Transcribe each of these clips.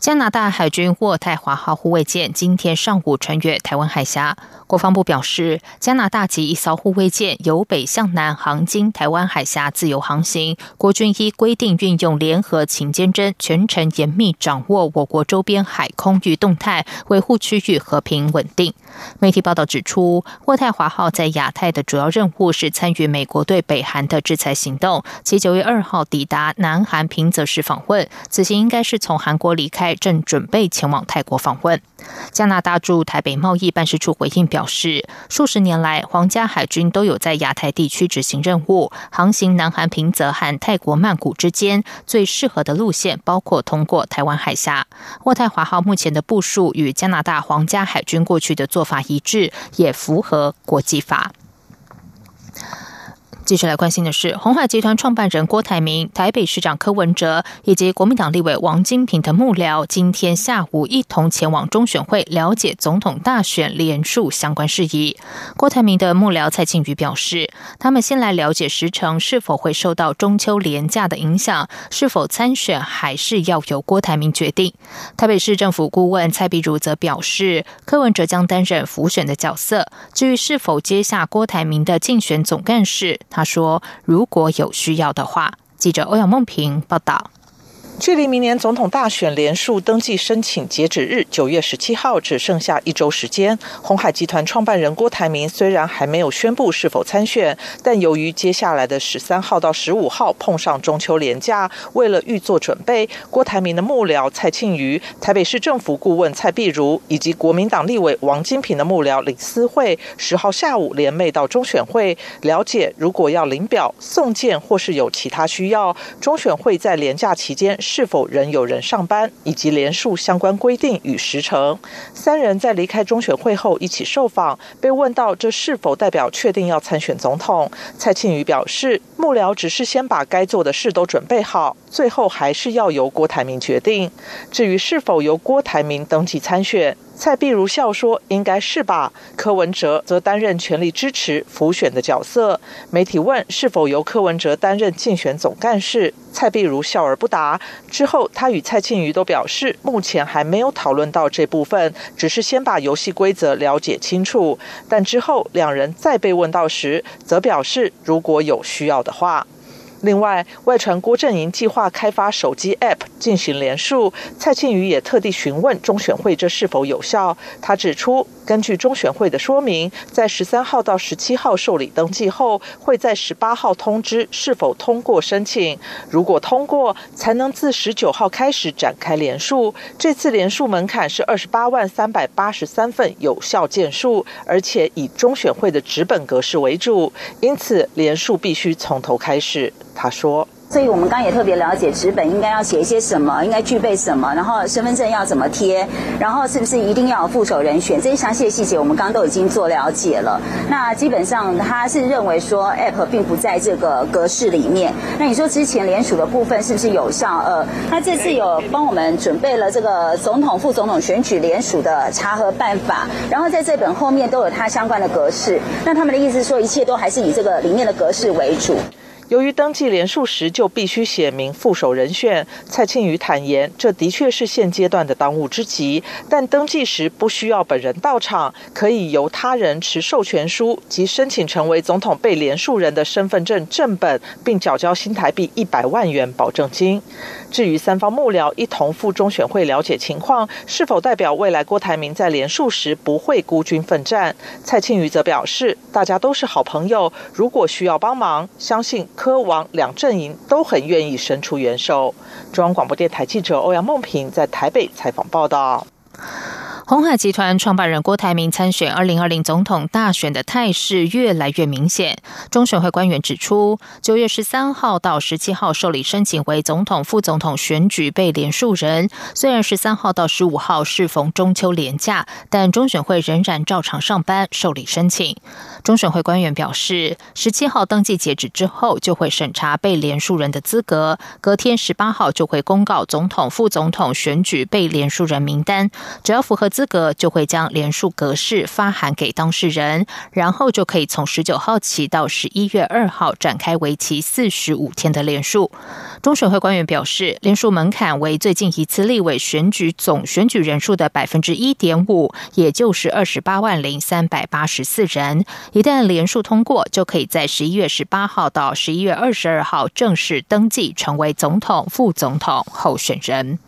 加拿大海军渥太华号护卫舰今天上午穿越台湾海峡。国防部表示，加拿大及一艘护卫舰由北向南航经台湾海峡自由航行。国军依规定运用联合勤监侦，全程严密掌握我国周边海空域动态，维护区域和平稳定。媒体报道指出，渥太华号在亚太的主要任务是参与美国对北韩的制裁行动。其九月二号抵达南韩平泽市访问，此行应该是从韩国离开，正准备前往泰国访问。加拿大驻台北贸易办事处回应表示，数十年来，皇家海军都有在亚太地区执行任务，航行南韩平泽和泰国曼谷之间最适合的路线包括通过台湾海峡。渥太华号目前的部署与加拿大皇家海军过去的做法一致，也符合国际法。接下来关心的是，红海集团创办人郭台铭、台北市长柯文哲以及国民党立委王金平的幕僚，今天下午一同前往中选会了解总统大选连署相关事宜。郭台铭的幕僚蔡庆瑜表示，他们先来了解时程是否会受到中秋连假的影响，是否参选还是要由郭台铭决定。台北市政府顾问蔡碧如则表示，柯文哲将担任辅选的角色，至于是否接下郭台铭的竞选总干事，他说：“如果有需要的话。”记者欧阳梦平报道。距离明年总统大选连署登记申请截止日九月十七号只剩下一周时间。红海集团创办人郭台铭虽然还没有宣布是否参选，但由于接下来的十三号到十五号碰上中秋连假，为了预做准备，郭台铭的幕僚蔡庆瑜、台北市政府顾问蔡碧如以及国民党立委王金平的幕僚李思慧，十号下午联袂到中选会了解，如果要领表、送件或是有其他需要，中选会在连假期间。是否仍有人上班，以及连署相关规定与时程。三人在离开中选会后一起受访，被问到这是否代表确定要参选总统，蔡庆宇表示，幕僚只是先把该做的事都准备好，最后还是要由郭台铭决定。至于是否由郭台铭登记参选。蔡碧如笑说：“应该是吧。”柯文哲则担任全力支持辅选的角色。媒体问是否由柯文哲担任竞选总干事，蔡碧如笑而不答。之后，他与蔡庆瑜都表示，目前还没有讨论到这部分，只是先把游戏规则了解清楚。但之后两人再被问到时，则表示如果有需要的话。另外，外传郭阵营计划开发手机 App 进行连署，蔡庆宇也特地询问中选会这是否有效。他指出，根据中选会的说明，在十三号到十七号受理登记后，会在十八号通知是否通过申请。如果通过，才能自十九号开始展开连署。这次连署门槛是二十八万三百八十三份有效件数，而且以中选会的纸本格式为主，因此连署必须从头开始。他说。所以我们刚也特别了解纸本应该要写一些什么，应该具备什么，然后身份证要怎么贴，然后是不是一定要有副手人选，这些详细的细节我们刚刚都已经做了解了。那基本上他是认为说 App 并不在这个格式里面。那你说之前联署的部分是不是有效？呃，他这次有帮我们准备了这个总统、副总统选举联署的查核办法，然后在这本后面都有它相关的格式。那他们的意思说，一切都还是以这个里面的格式为主。由于登记连署时就必须写明副手人选，蔡庆宇坦言，这的确是现阶段的当务之急。但登记时不需要本人到场，可以由他人持授权书及申请成为总统被连署人的身份证正本，并缴交新台币一百万元保证金。至于三方幕僚一同赴中选会了解情况，是否代表未来郭台铭在连署时不会孤军奋战？蔡庆瑜则表示，大家都是好朋友，如果需要帮忙，相信。科王两阵营都很愿意伸出援手。中央广播电台记者欧阳梦平在台北采访报道。红海集团创办人郭台铭参选二零二零总统大选的态势越来越明显。中选会官员指出，九月十三号到十七号受理申请为总统、副总统选举被连数人。虽然十三号到十五号适逢中秋连假，但中选会仍然照常上班受理申请。中选会官员表示，十七号登记截止之后，就会审查被连数人的资格，隔天十八号就会公告总统、副总统选举被连数人名单，只要符合资。资格就会将连署格式发函给当事人，然后就可以从十九号起到十一月二号展开为期四十五天的连署。中选会官员表示，连署门槛为最近一次立委选举总选举人数的百分之一点五，也就是二十八万零三百八十四人。一旦连署通过，就可以在十一月十八号到十一月二十二号正式登记成为总统、副总统候选人。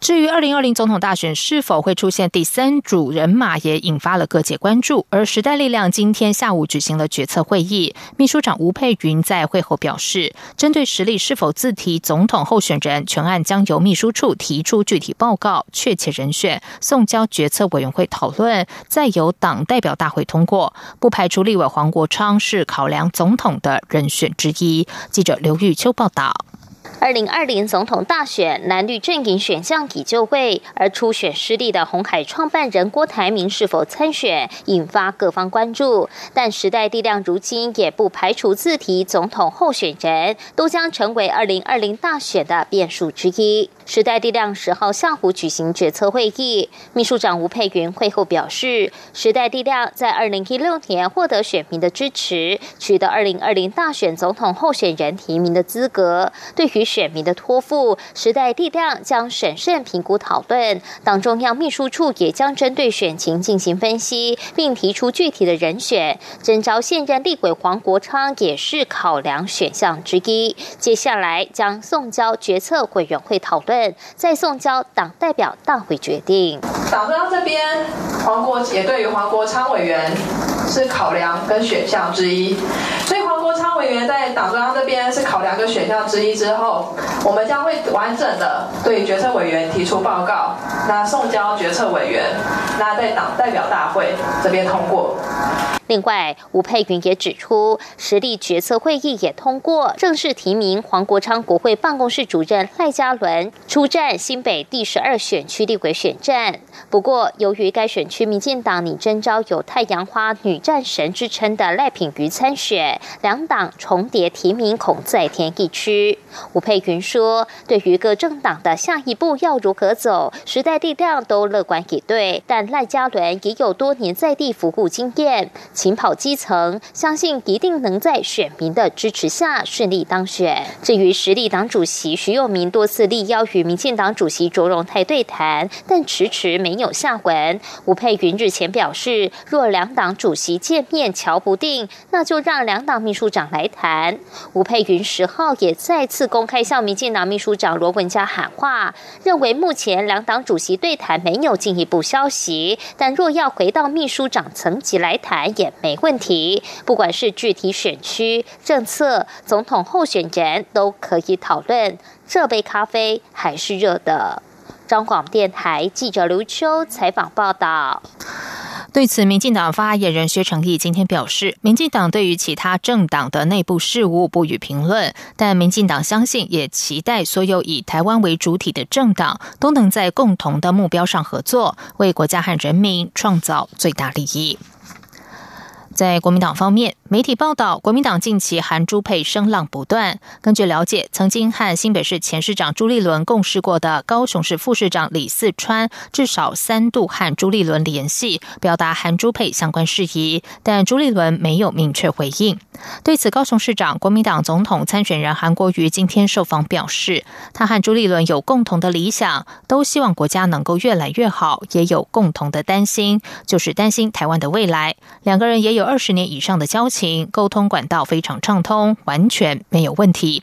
至于二零二零总统大选是否会出现第三组人马，也引发了各界关注。而时代力量今天下午举行了决策会议，秘书长吴佩云在会后表示，针对实力是否自提总统候选人，全案将由秘书处提出具体报告、确切人选，送交决策委员会讨论，再由党代表大会通过。不排除立委黄国昌是考量总统的人选之一。记者刘玉秋报道。二零二零总统大选，蓝绿阵营选项已就位，而初选失利的红海创办人郭台铭是否参选，引发各方关注。但时代力量如今也不排除自提总统候选人，都将成为二零二零大选的变数之一。时代力量十号下午举行决策会议，秘书长吴佩云会后表示，时代力量在二零一六年获得选民的支持，取得二零二零大选总统候选人提名的资格。对于选民的托付，时代力量将审慎评估讨论，党中央秘书处也将针对选情进行分析，并提出具体的人选。征召现任立委黄国昌也是考量选项之一。接下来将送交决策委员会讨论。再送交党代表大会决定。党中央这边，黄国也对于黄国昌委员是考量跟选项之一，所以黄国昌委员在党中央这边是考量跟选项之一之后，我们将会完整的对决策委员提出报告，那送交决策委员，那在党代表大会这边通过。另外，吴佩云也指出，实力决策会议也通过正式提名黄国昌国会办公室主任赖嘉伦出战新北第十二选区立委选战。不过，由于该选区民进党拟征召有“太阳花女战神”之称的赖品妤参选，两党重叠提名恐再添一区。吴佩云说：“对于各政党的下一步要如何走，时代力量都乐观以对，但赖嘉伦也有多年在地服务经验。”勤跑基层，相信一定能在选民的支持下顺利当选。至于实力党主席徐佑明多次力邀与民进党主席卓荣泰对谈，但迟迟没有下文。吴佩云日前表示，若两党主席见面瞧不定，那就让两党秘书长来谈。吴佩云十号也再次公开向民进党秘书长罗文嘉喊话，认为目前两党主席对谈没有进一步消息，但若要回到秘书长层级来谈，也没问题，不管是具体选区政策、总统候选人，都可以讨论。这杯咖啡还是热的。中广电台记者刘秋采访报道。对此，民进党发言人薛成义今天表示，民进党对于其他政党的内部事务不予评论，但民进党相信，也期待所有以台湾为主体的政党都能在共同的目标上合作，为国家和人民创造最大利益。在国民党方面，媒体报道，国民党近期韩朱配声浪不断。根据了解，曾经和新北市前市长朱立伦共事过的高雄市副市长李四川，至少三度和朱立伦联系，表达韩朱配相关事宜，但朱立伦没有明确回应。对此，高雄市长国民党总统参选人韩国瑜今天受访表示，他和朱立伦有共同的理想，都希望国家能够越来越好，也有共同的担心，就是担心台湾的未来。两个人也有。二十年以上的交情。沟通管道非常畅通，完全没有问题。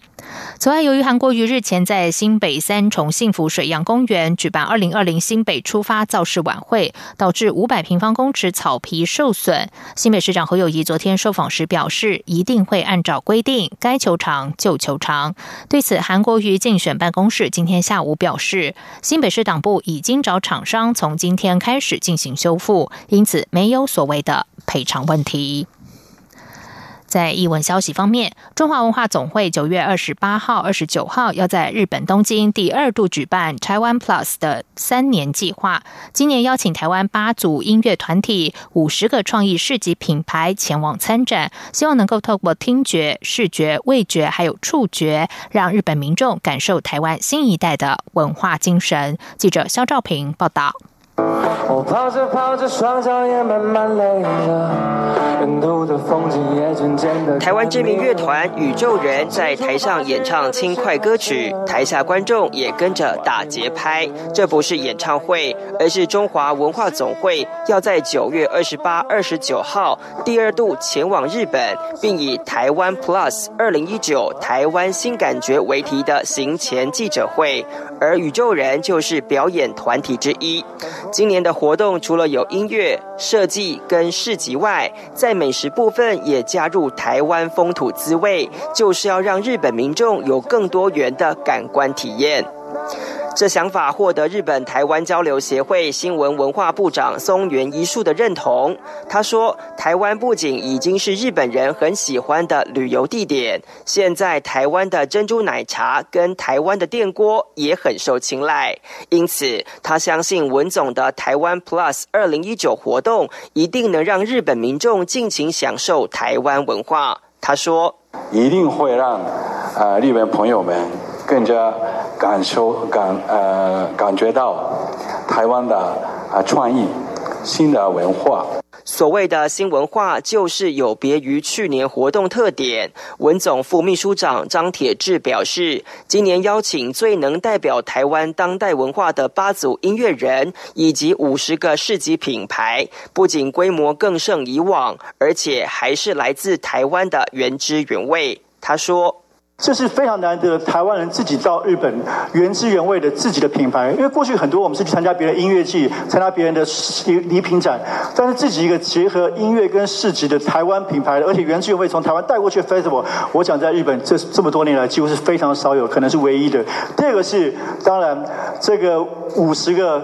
此外，由于韩国瑜日前在新北三重幸福水漾公园举办二零二零新北出发造势晚会，导致五百平方公尺草皮受损。新北市长侯友谊昨天受访时表示，一定会按照规定，该球场就球场。对此，韩国瑜竞选办公室今天下午表示，新北市党部已经找厂商从今天开始进行修复，因此没有所谓的赔偿问题。在译文消息方面，中华文化总会九月二十八号、二十九号要在日本东京第二度举办台湾 Plus 的三年计划。今年邀请台湾八组音乐团体、五十个创意市级品牌前往参展，希望能够透过听觉、视觉、味觉还有触觉，让日本民众感受台湾新一代的文化精神。记者肖兆平报道。我跑着跑着，双脚也慢慢累了。人都台湾知名乐团宇宙人在台上演唱轻快歌曲，台下观众也跟着打节拍。这不是演唱会，而是中华文化总会要在九月二十八、二十九号第二度前往日本，并以台湾 Plus 二零一九台湾新感觉为题的行前记者会。而宇宙人就是表演团体之一。今年的活动除了有音乐、设计跟市集外，在美食部分也加入台湾风土滋味，就是要让日本民众有更多元的感官体验。这想法获得日本台湾交流协会新闻文化部长松原一树的认同。他说：“台湾不仅已经是日本人很喜欢的旅游地点，现在台湾的珍珠奶茶跟台湾的电锅也很受青睐。因此，他相信文总的台湾 Plus 二零一九活动一定能让日本民众尽情享受台湾文化。”他说：“一定会让啊日本朋友们。”更加感受感呃感觉到台湾的啊创意新的文化。所谓的新文化，就是有别于去年活动特点。文总副秘书长张铁志表示，今年邀请最能代表台湾当代文化的八组音乐人，以及五十个市级品牌，不仅规模更胜以往，而且还是来自台湾的原汁原味。他说。这是非常难得，台湾人自己到日本原汁原味的自己的品牌。因为过去很多我们是去参加别人音乐季，参加别人的礼礼品展，但是自己一个结合音乐跟市集的台湾品牌，而且原汁原味从台湾带过去的 festival，我想在日本这这么多年来几乎是非常少有，可能是唯一的。第二个是，当然这个五十个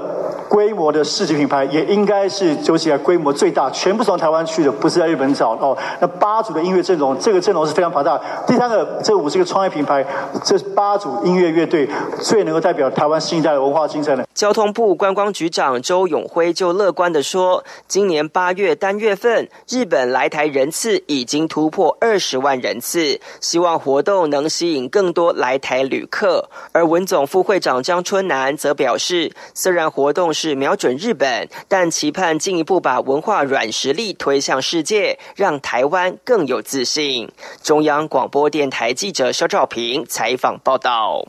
规模的市级品牌，也应该是究起来规模最大，全部从台湾去的，不是在日本找哦。那八组的音乐阵容，这个阵容是非常庞大。第三个，这五十个。创业品牌，这八组音乐乐队最能够代表台湾新一代的文化精神的。交通部观光局长周永辉就乐观的说，今年八月单月份日本来台人次已经突破二十万人次，希望活动能吸引更多来台旅客。而文总副会长张春南则表示，虽然活动是瞄准日本，但期盼进一步把文化软实力推向世界，让台湾更有自信。中央广播电台记者。肖照平采访报道。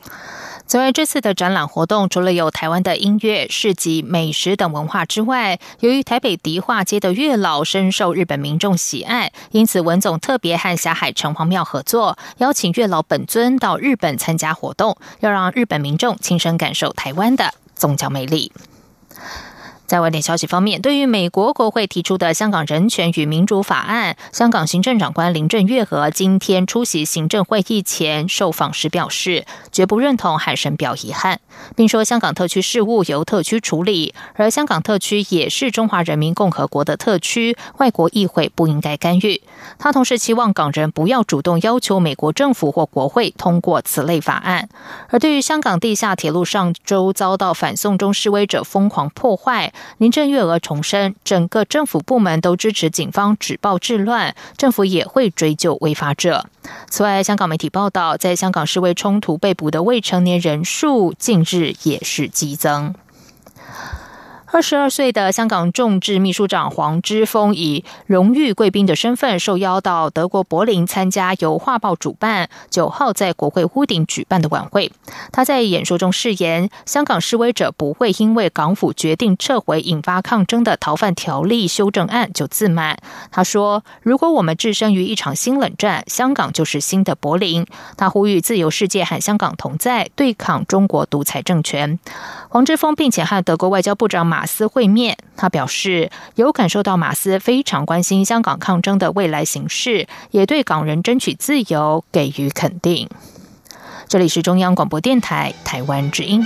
此外，这次的展览活动除了有台湾的音乐、市集、美食等文化之外，由于台北迪化街的月老深受日本民众喜爱，因此文总特别和霞海城隍庙合作，邀请月老本尊到日本参加活动，要让日本民众亲身感受台湾的宗教魅力。在外电消息方面，对于美国国会提出的《香港人权与民主法案》，香港行政长官林郑月娥今天出席行政会议前受访时表示，绝不认同，还深表遗憾，并说香港特区事务由特区处理，而香港特区也是中华人民共和国的特区，外国议会不应该干预。他同时期望港人不要主动要求美国政府或国会通过此类法案。而对于香港地下铁路上周遭到反送中示威者疯狂破坏，林郑月娥重申，整个政府部门都支持警方止暴制乱，政府也会追究违法者。此外，香港媒体报道，在香港示威冲突被捕的未成年人数近日也是激增。二十二岁的香港众志秘书长黄之锋以荣誉贵宾的身份受邀到德国柏林参加由画报主办、九号在国会屋顶举办的晚会。他在演说中誓言，香港示威者不会因为港府决定撤回引发抗争的逃犯条例修正案就自满。他说：“如果我们置身于一场新冷战，香港就是新的柏林。”他呼吁自由世界和香港同在，对抗中国独裁政权。黄之锋并且和德国外交部长马马斯会面，他表示有感受到马斯非常关心香港抗争的未来形势，也对港人争取自由给予肯定。这里是中央广播电台台湾之音。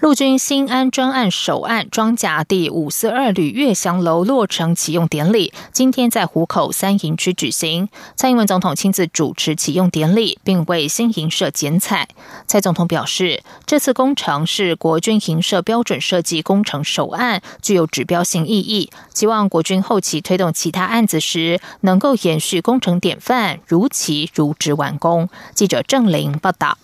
陆军新安专案首案装甲第五四二旅月翔楼落成启用典礼，今天在湖口三营区举行。蔡英文总统亲自主持启用典礼，并为新营舍剪彩。蔡总统表示，这次工程是国军营舍标准设计工程首案，具有指标性意义。希望国军后期推动其他案子时，能够延续工程典范，如期如职完工。记者郑玲报道。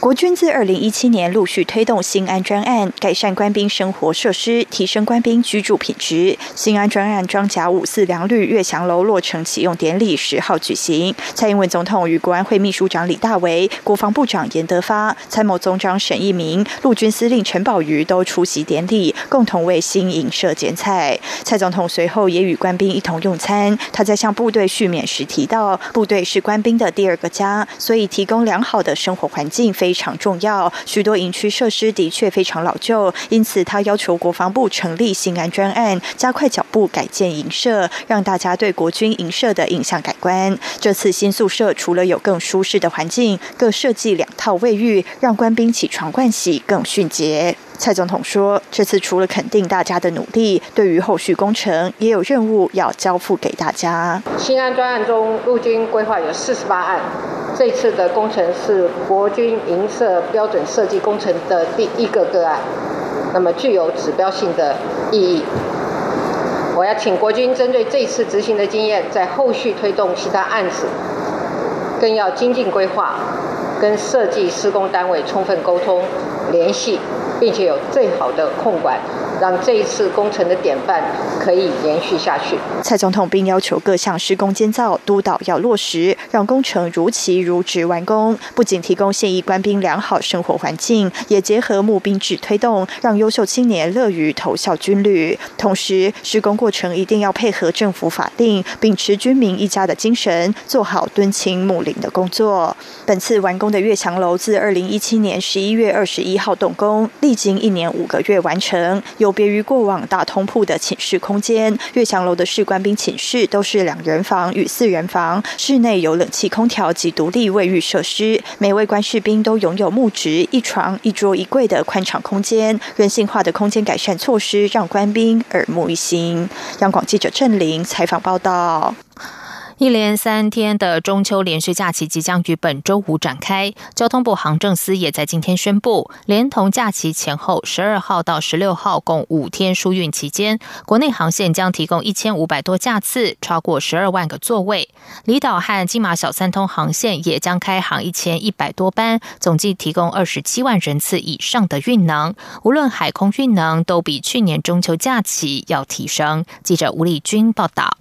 国军自二零一七年陆续推动新安专案，改善官兵生活设施，提升官兵居住品质。新安专案装甲五四两旅月翔楼落成启用典礼十号举行，蔡英文总统与国安会秘书长李大为、国防部长严德发、参谋总长沈一鸣、陆军司令陈宝瑜都出席典礼，共同为新营设剪彩。蔡总统随后也与官兵一同用餐。他在向部队续勉时提到，部队是官兵的第二个家，所以提供良好的生活环境非。非常重要，许多营区设施的确非常老旧，因此他要求国防部成立新安专案，加快脚步改建营舍，让大家对国军营舍的印象改观。这次新宿舍除了有更舒适的环境，各设计两套卫浴，让官兵起床盥洗更迅捷。蔡总统说：“这次除了肯定大家的努力，对于后续工程也有任务要交付给大家。新安专案中，陆军规划有四十八案，这次的工程是国军营舍标准设计工程的第一个个案，那么具有指标性的意义。我要请国军针对这次执行的经验，在后续推动其他案子，更要精进规划，跟设计施工单位充分沟通联系。”并且有最好的控管。让这一次工程的典范可以延续下去。蔡总统并要求各项施工监造督导要落实，让工程如期如职完工。不仅提供现役官兵良好生活环境，也结合募兵制推动，让优秀青年乐于投效军旅。同时，施工过程一定要配合政府法定，秉持军民一家的精神，做好敦亲睦邻的工作。本次完工的月翔楼自二零一七年十一月二十一号动工，历经一年五个月完成。有别于过往大通铺的寝室空间，月翔楼的士官兵寝室都是两人房与四人房，室内有冷气空调及独立卫浴设施。每位官士兵都拥有木质一床一桌一柜的宽敞空间，人性化的空间改善措施让官兵耳目一新。央广记者郑玲采访报道。一连三天的中秋连续假期即将于本周五展开。交通部航政司也在今天宣布，连同假期前后十二号到十六号共五天疏运期间，国内航线将提供一千五百多架次，超过十二万个座位。离岛和金马小三通航线也将开航一千一百多班，总计提供二十七万人次以上的运能。无论海空运能，都比去年中秋假期要提升。记者吴丽君报道。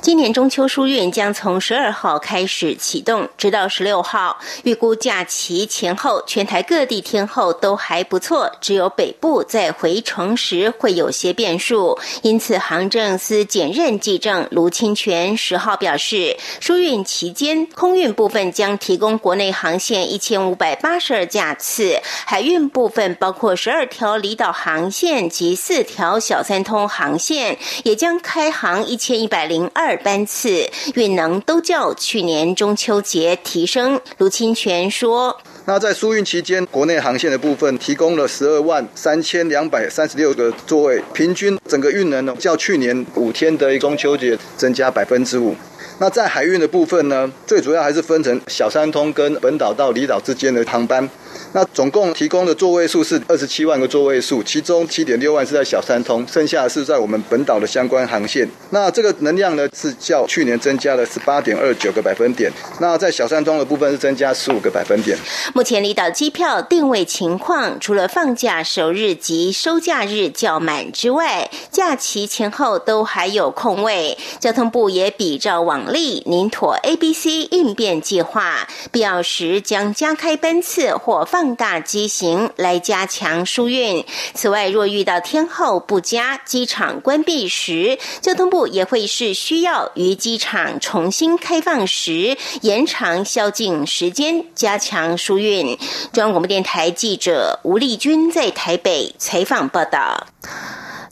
今年中秋疏运将从十二号开始启动，直到十六号。预估假期前后，全台各地天候都还不错，只有北部在回程时会有些变数。因此，航政司检任记政卢清泉十号表示，疏运期间空运部分将提供国内航线一千五百八十二架次，海运部分包括十二条离岛航线及四条小三通航线，也将开航一千一百零。零二班次，运能都较去年中秋节提升。卢清泉说。那在疏运期间，国内航线的部分提供了十二万三千两百三十六个座位，平均整个运能呢，较去年五天的中秋节增加百分之五。那在海运的部分呢，最主要还是分成小三通跟本岛到离岛之间的航班。那总共提供的座位数是二十七万个座位数，其中七点六万是在小三通，剩下是在我们本岛的相关航线。那这个能量呢，是较去年增加了十八点二九个百分点。那在小三通的部分是增加十五个百分点。目前离岛机票定位情况，除了放假首日及收假日较满之外，假期前后都还有空位。交通部也比照往例，宁妥 A、B、C 应变计划，必要时将加开班次或放。放大机型来加强疏运。此外，若遇到天候不佳、机场关闭时，交通部也会是需要于机场重新开放时延长宵禁时间，加强疏运。中央广播电台记者吴丽君在台北采访报道。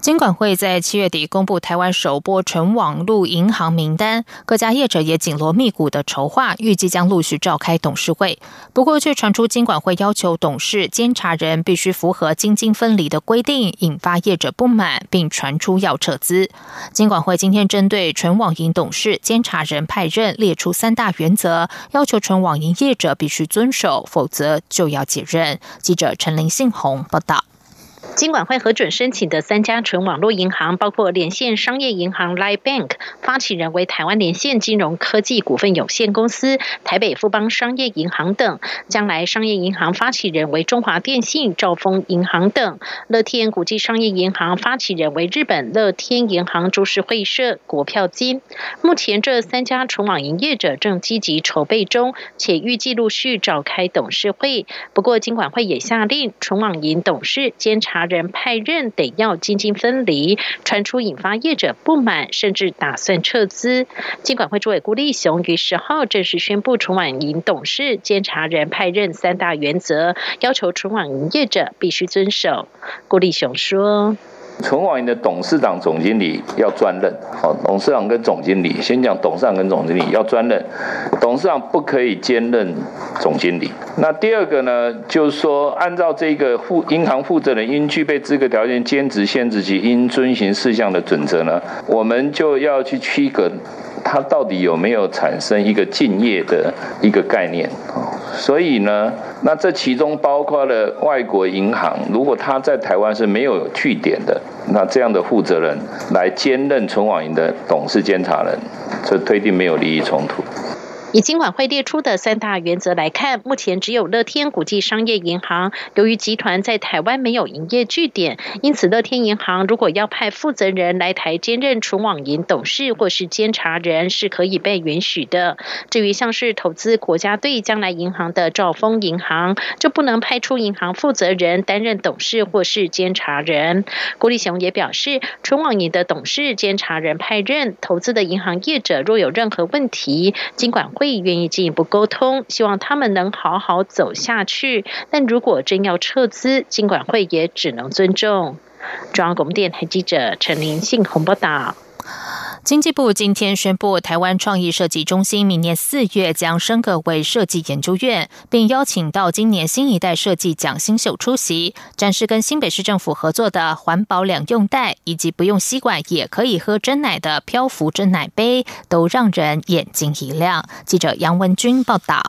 金管会在七月底公布台湾首波纯网路银行名单，各家业者也紧锣密鼓的筹划，预计将陆续召开董事会。不过，却传出金管会要求董事、监察人必须符合金金分离的规定，引发业者不满，并传出要撤资。金管会今天针对纯网银董事、监察人派任列出三大原则，要求纯网银业者必须遵守，否则就要解任。记者陈林信宏报道。金管会核准申请的三家纯网络银行，包括连线商业银行 Line Bank，发起人为台湾连线金融科技股份有限公司、台北富邦商业银行等；将来商业银行发起人为中华电信、兆丰银行等；乐天国际商业银行发起人为日本乐天银行株式会社、国票金。目前这三家纯网营业者正积极筹备中，且预计陆续召开董事会。不过，金管会也下令纯网银董事监察。人派任得要精精分离，传出引发业者不满，甚至打算撤资。监管会主委顾立雄于十号正式宣布，纯网银董事、监察人派任三大原则，要求纯网营业者必须遵守。顾立雄说。存网银的董事长、总经理要专任。好，董事长跟总经理，先讲董事长跟总经理要专任，董事长不可以兼任总经理。那第二个呢，就是说，按照这个负银行负责人应具备资格条件、兼职限制及应遵循事项的准则呢，我们就要去区隔。他到底有没有产生一个敬业的一个概念所以呢，那这其中包括了外国银行，如果他在台湾是没有据点的，那这样的负责人来兼任存网银的董事监察人，这推定没有利益冲突。以金管会列出的三大原则来看，目前只有乐天国际商业银行，由于集团在台湾没有营业据点，因此乐天银行如果要派负责人来台兼任纯网银董事或是监察人，是可以被允许的。至于像是投资国家队将来银行的兆丰银行，就不能派出银行负责人担任董事或是监察人。郭立雄也表示，纯网银的董事、监察人派任，投资的银行业者若有任何问题，金管会。愿意进一步沟通，希望他们能好好走下去。但如果真要撤资，金管会也只能尊重。中央广播电台记者陈林信红报道。经济部今天宣布，台湾创意设计中心明年四月将升格为设计研究院，并邀请到今年新一代设计奖新秀出席，展示跟新北市政府合作的环保两用袋，以及不用吸管也可以喝真奶的漂浮真奶杯，都让人眼睛一亮。记者杨文君报道。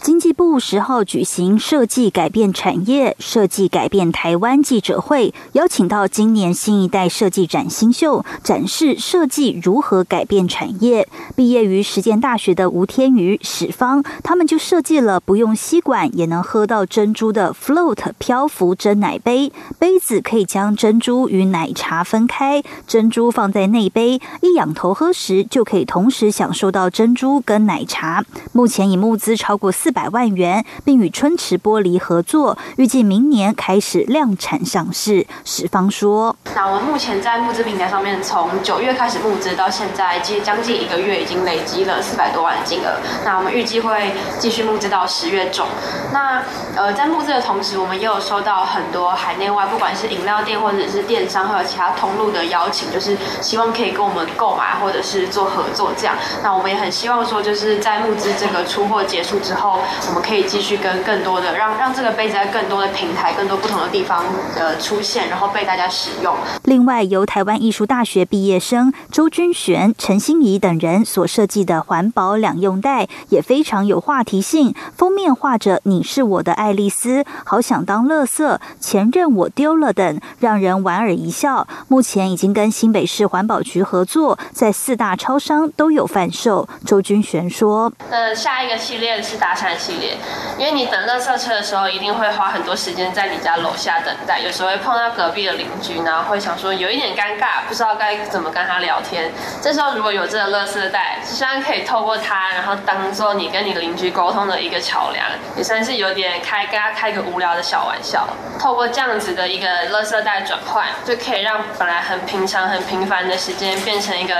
经济部十号举行“设计改变产业，设计改变台湾”记者会，邀请到今年新一代设计展新秀，展示设计如何改变产业。毕业于实践大学的吴天宇、史芳，他们就设计了不用吸管也能喝到珍珠的 Float 漂浮真奶杯。杯子可以将珍珠与奶茶分开，珍珠放在内杯，一仰头喝时就可以同时享受到珍珠跟奶茶。目前已募资超过四。四百万元，并与春池玻璃合作，预计明年开始量产上市。史方说：“那我们目前在募资平台上面，从九月开始募资到现在，其实将近一个月，已经累积了四百多万的金额。那我们预计会继续募资到十月中。那呃，在募资的同时，我们也有收到很多海内外，不管是饮料店或者是电商，还有其他通路的邀请，就是希望可以跟我们购买或者是做合作这样。那我们也很希望说，就是在募资这个出货结束之后，我们可以继续跟更多的让让这个杯子在更多的平台、更多不同的地方呃出现，然后被大家使用。另外，由台湾艺术大学毕业生周君璇、陈心怡等人所设计的环保两用袋也非常有话题性，封面画着“你是我的爱丽丝”，好想当乐色，前任我丢了等，让人莞尔一笑。目前已经跟新北市环保局合作，在四大超商都有贩售。周君璇说：“呃，下一个系列是搭系列，因为你等乐色车的时候，一定会花很多时间在你家楼下等待，有时候会碰到隔壁的邻居，然后会想说有一点尴尬，不知道该怎么跟他聊天。这时候如果有这个乐色袋，虽然可以透过它，然后当做你跟你邻居沟通的一个桥梁，也算是有点开跟他开个无聊的小玩笑。透过这样子的一个乐色袋转换，就可以让本来很平常、很平凡的时间，变成一个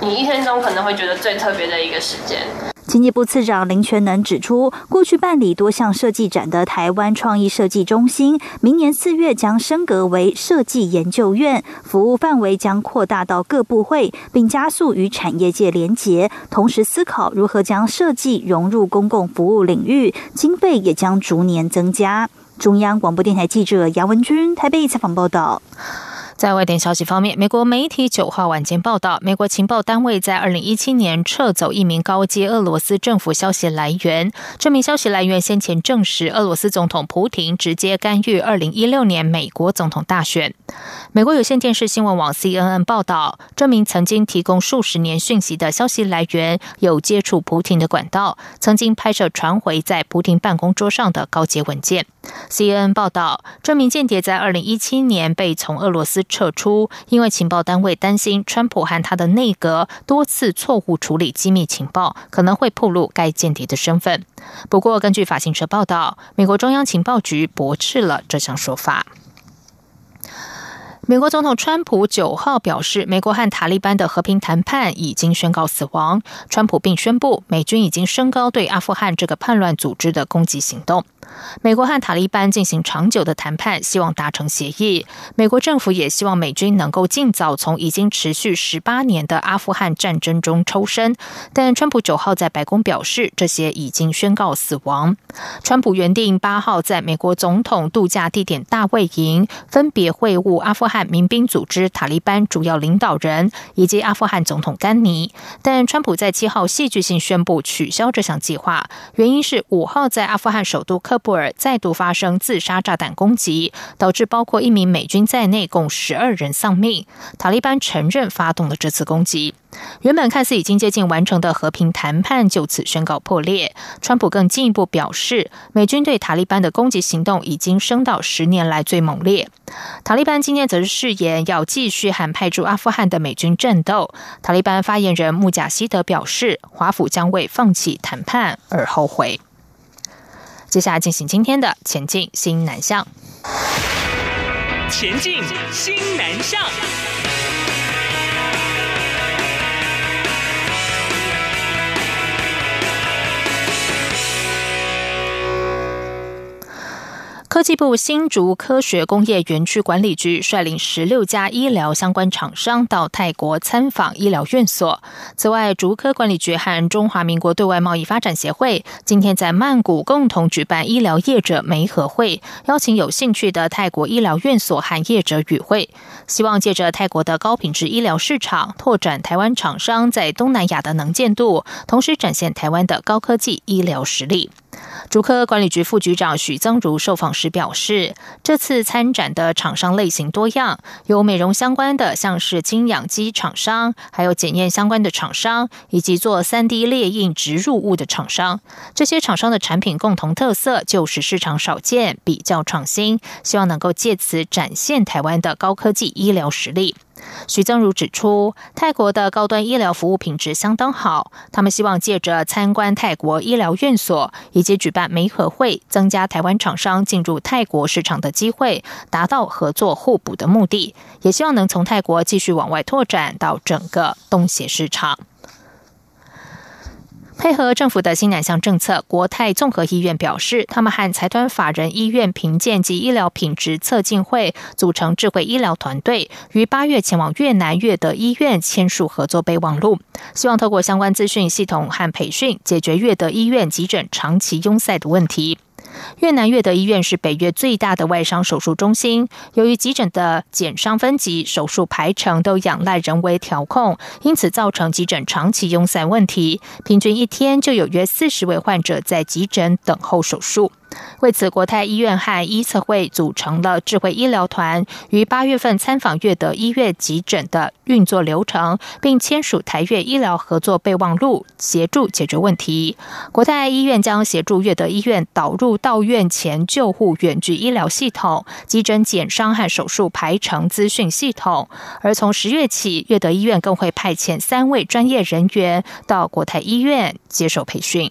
你一天中可能会觉得最特别的一个时间。”经济部次长林全能指出，过去办理多项设计展的台湾创意设计中心，明年四月将升格为设计研究院，服务范围将扩大到各部会，并加速与产业界连结，同时思考如何将设计融入公共服务领域，经费也将逐年增加。中央广播电台记者杨文君台北采访报道。在外电消息方面，美国媒体九号晚间报道，美国情报单位在二零一七年撤走一名高阶俄罗斯政府消息来源。这名消息来源先前证实，俄罗斯总统普廷直接干预二零一六年美国总统大选。美国有线电视新闻网 CNN 报道，这名曾经提供数十年讯息的消息来源有接触普廷的管道，曾经拍摄传回在普廷办公桌上的高阶文件。CNN 报道，这名间谍在二零一七年被从俄罗斯。撤出，因为情报单位担心川普和他的内阁多次错误处理机密情报，可能会暴露该间谍的身份。不过，根据法新社报道，美国中央情报局驳斥了这项说法。美国总统川普九号表示，美国和塔利班的和平谈判已经宣告死亡。川普并宣布，美军已经升高对阿富汗这个叛乱组织的攻击行动。美国和塔利班进行长久的谈判，希望达成协议。美国政府也希望美军能够尽早从已经持续十八年的阿富汗战争中抽身。但川普九号在白宫表示，这些已经宣告死亡。川普原定八号在美国总统度假地点大卫营分别会晤阿富汗民兵组织塔利班主要领导人以及阿富汗总统甘尼，但川普在七号戏剧性宣布取消这项计划，原因是五号在阿富汗首都喀。布尔再度发生自杀炸弹攻击，导致包括一名美军在内共十二人丧命。塔利班承认发动了这次攻击。原本看似已经接近完成的和平谈判就此宣告破裂。川普更进一步表示，美军对塔利班的攻击行动已经升到十年来最猛烈。塔利班今天则是誓言要继续和派驻阿富汗的美军战斗。塔利班发言人穆贾希德表示，华府将为放弃谈判而后悔。接下来进行今天的前进新南向。前进新南向。科技部新竹科学工业园区管理局率领十六家医疗相关厂商到泰国参访医疗院所。此外，竹科管理局和中华民国对外贸易发展协会今天在曼谷共同举办医疗业者媒合会，邀请有兴趣的泰国医疗院所和业者与会，希望借着泰国的高品质医疗市场，拓展台湾厂商在东南亚的能见度，同时展现台湾的高科技医疗实力。竹科管理局副局长许增如受访时表示，这次参展的厂商类型多样，有美容相关的，像是精养机厂商，还有检验相关的厂商，以及做三 D 列印植入物的厂商。这些厂商的产品共同特色就是市场少见，比较创新，希望能够借此展现台湾的高科技医疗实力。徐增如指出，泰国的高端医疗服务品质相当好，他们希望借着参观泰国医疗院所以及举办媒合会，增加台湾厂商进入泰国市场的机会，达到合作互补的目的。也希望能从泰国继续往外拓展到整个东协市场。配合政府的新两项政策，国泰综合医院表示，他们和财团法人医院评鉴及医疗品质测进会组成智慧医疗团队，于八月前往越南越德医院签署合作备忘录，希望透过相关资讯系统和培训，解决越德医院急诊长期拥塞的问题。越南越德医院是北越最大的外伤手术中心。由于急诊的减伤分级、手术排程都仰赖人为调控，因此造成急诊长期拥塞问题。平均一天就有约四十位患者在急诊等候手术。为此，国泰医院和医策会组成了智慧医疗团，于八月份参访越德医院急诊的运作流程，并签署台越医疗合作备忘录，协助解决问题。国泰医院将协助越德医院导入到院前救护远距医疗系统、急诊减伤和手术排程资讯系统。而从十月起，越德医院更会派遣三位专业人员到国泰医院接受培训。